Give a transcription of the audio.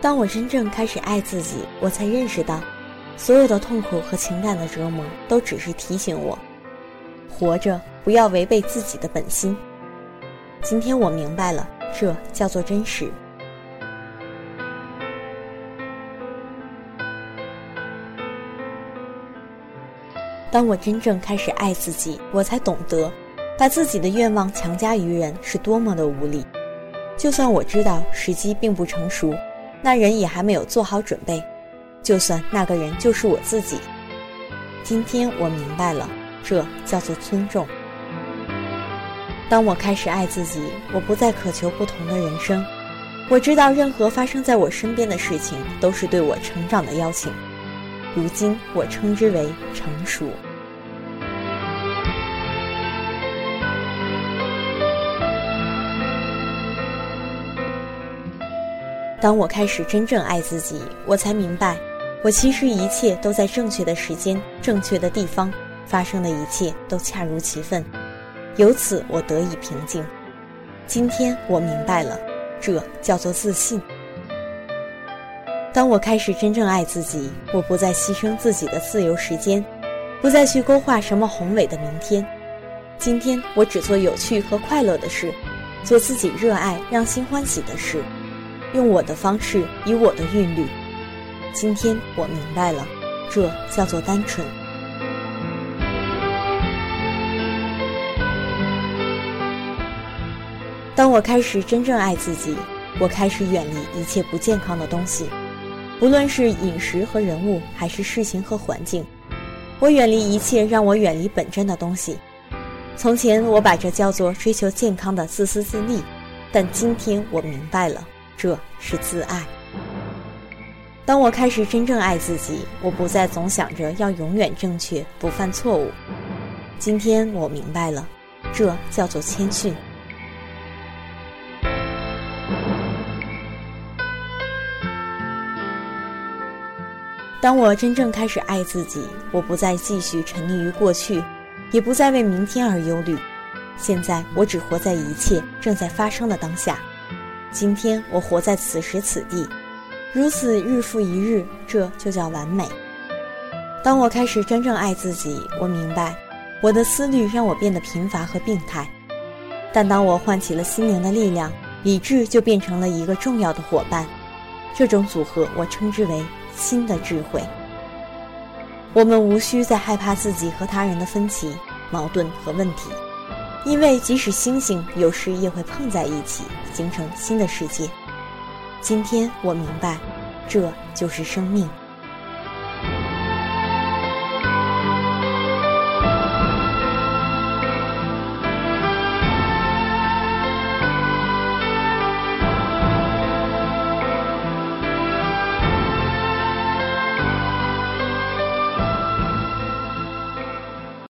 当我真正开始爱自己，我才认识到，所有的痛苦和情感的折磨，都只是提醒我，活着不要违背自己的本心。今天我明白了，这叫做真实。当我真正开始爱自己，我才懂得，把自己的愿望强加于人是多么的无力。就算我知道时机并不成熟。那人也还没有做好准备，就算那个人就是我自己。今天我明白了，这叫做尊重。当我开始爱自己，我不再渴求不同的人生。我知道，任何发生在我身边的事情都是对我成长的邀请。如今，我称之为成熟。当我开始真正爱自己，我才明白，我其实一切都在正确的时间、正确的地方发生的一切都恰如其分，由此我得以平静。今天我明白了，这叫做自信。当我开始真正爱自己，我不再牺牲自己的自由时间，不再去勾画什么宏伟的明天。今天我只做有趣和快乐的事，做自己热爱、让心欢喜的事。用我的方式，以我的韵律。今天我明白了，这叫做单纯。当我开始真正爱自己，我开始远离一切不健康的东西，不论是饮食和人物，还是事情和环境，我远离一切让我远离本真的东西。从前我把这叫做追求健康的自私自利，但今天我明白了。这是自爱。当我开始真正爱自己，我不再总想着要永远正确、不犯错误。今天我明白了，这叫做谦逊。当我真正开始爱自己，我不再继续沉溺于过去，也不再为明天而忧虑。现在我只活在一切正在发生的当下。今天我活在此时此地，如此日复一日，这就叫完美。当我开始真正爱自己，我明白，我的思虑让我变得贫乏和病态。但当我唤起了心灵的力量，理智就变成了一个重要的伙伴。这种组合，我称之为新的智慧。我们无需再害怕自己和他人的分歧、矛盾和问题。因为即使星星有时也会碰在一起，形成新的世界。今天我明白，这就是生命。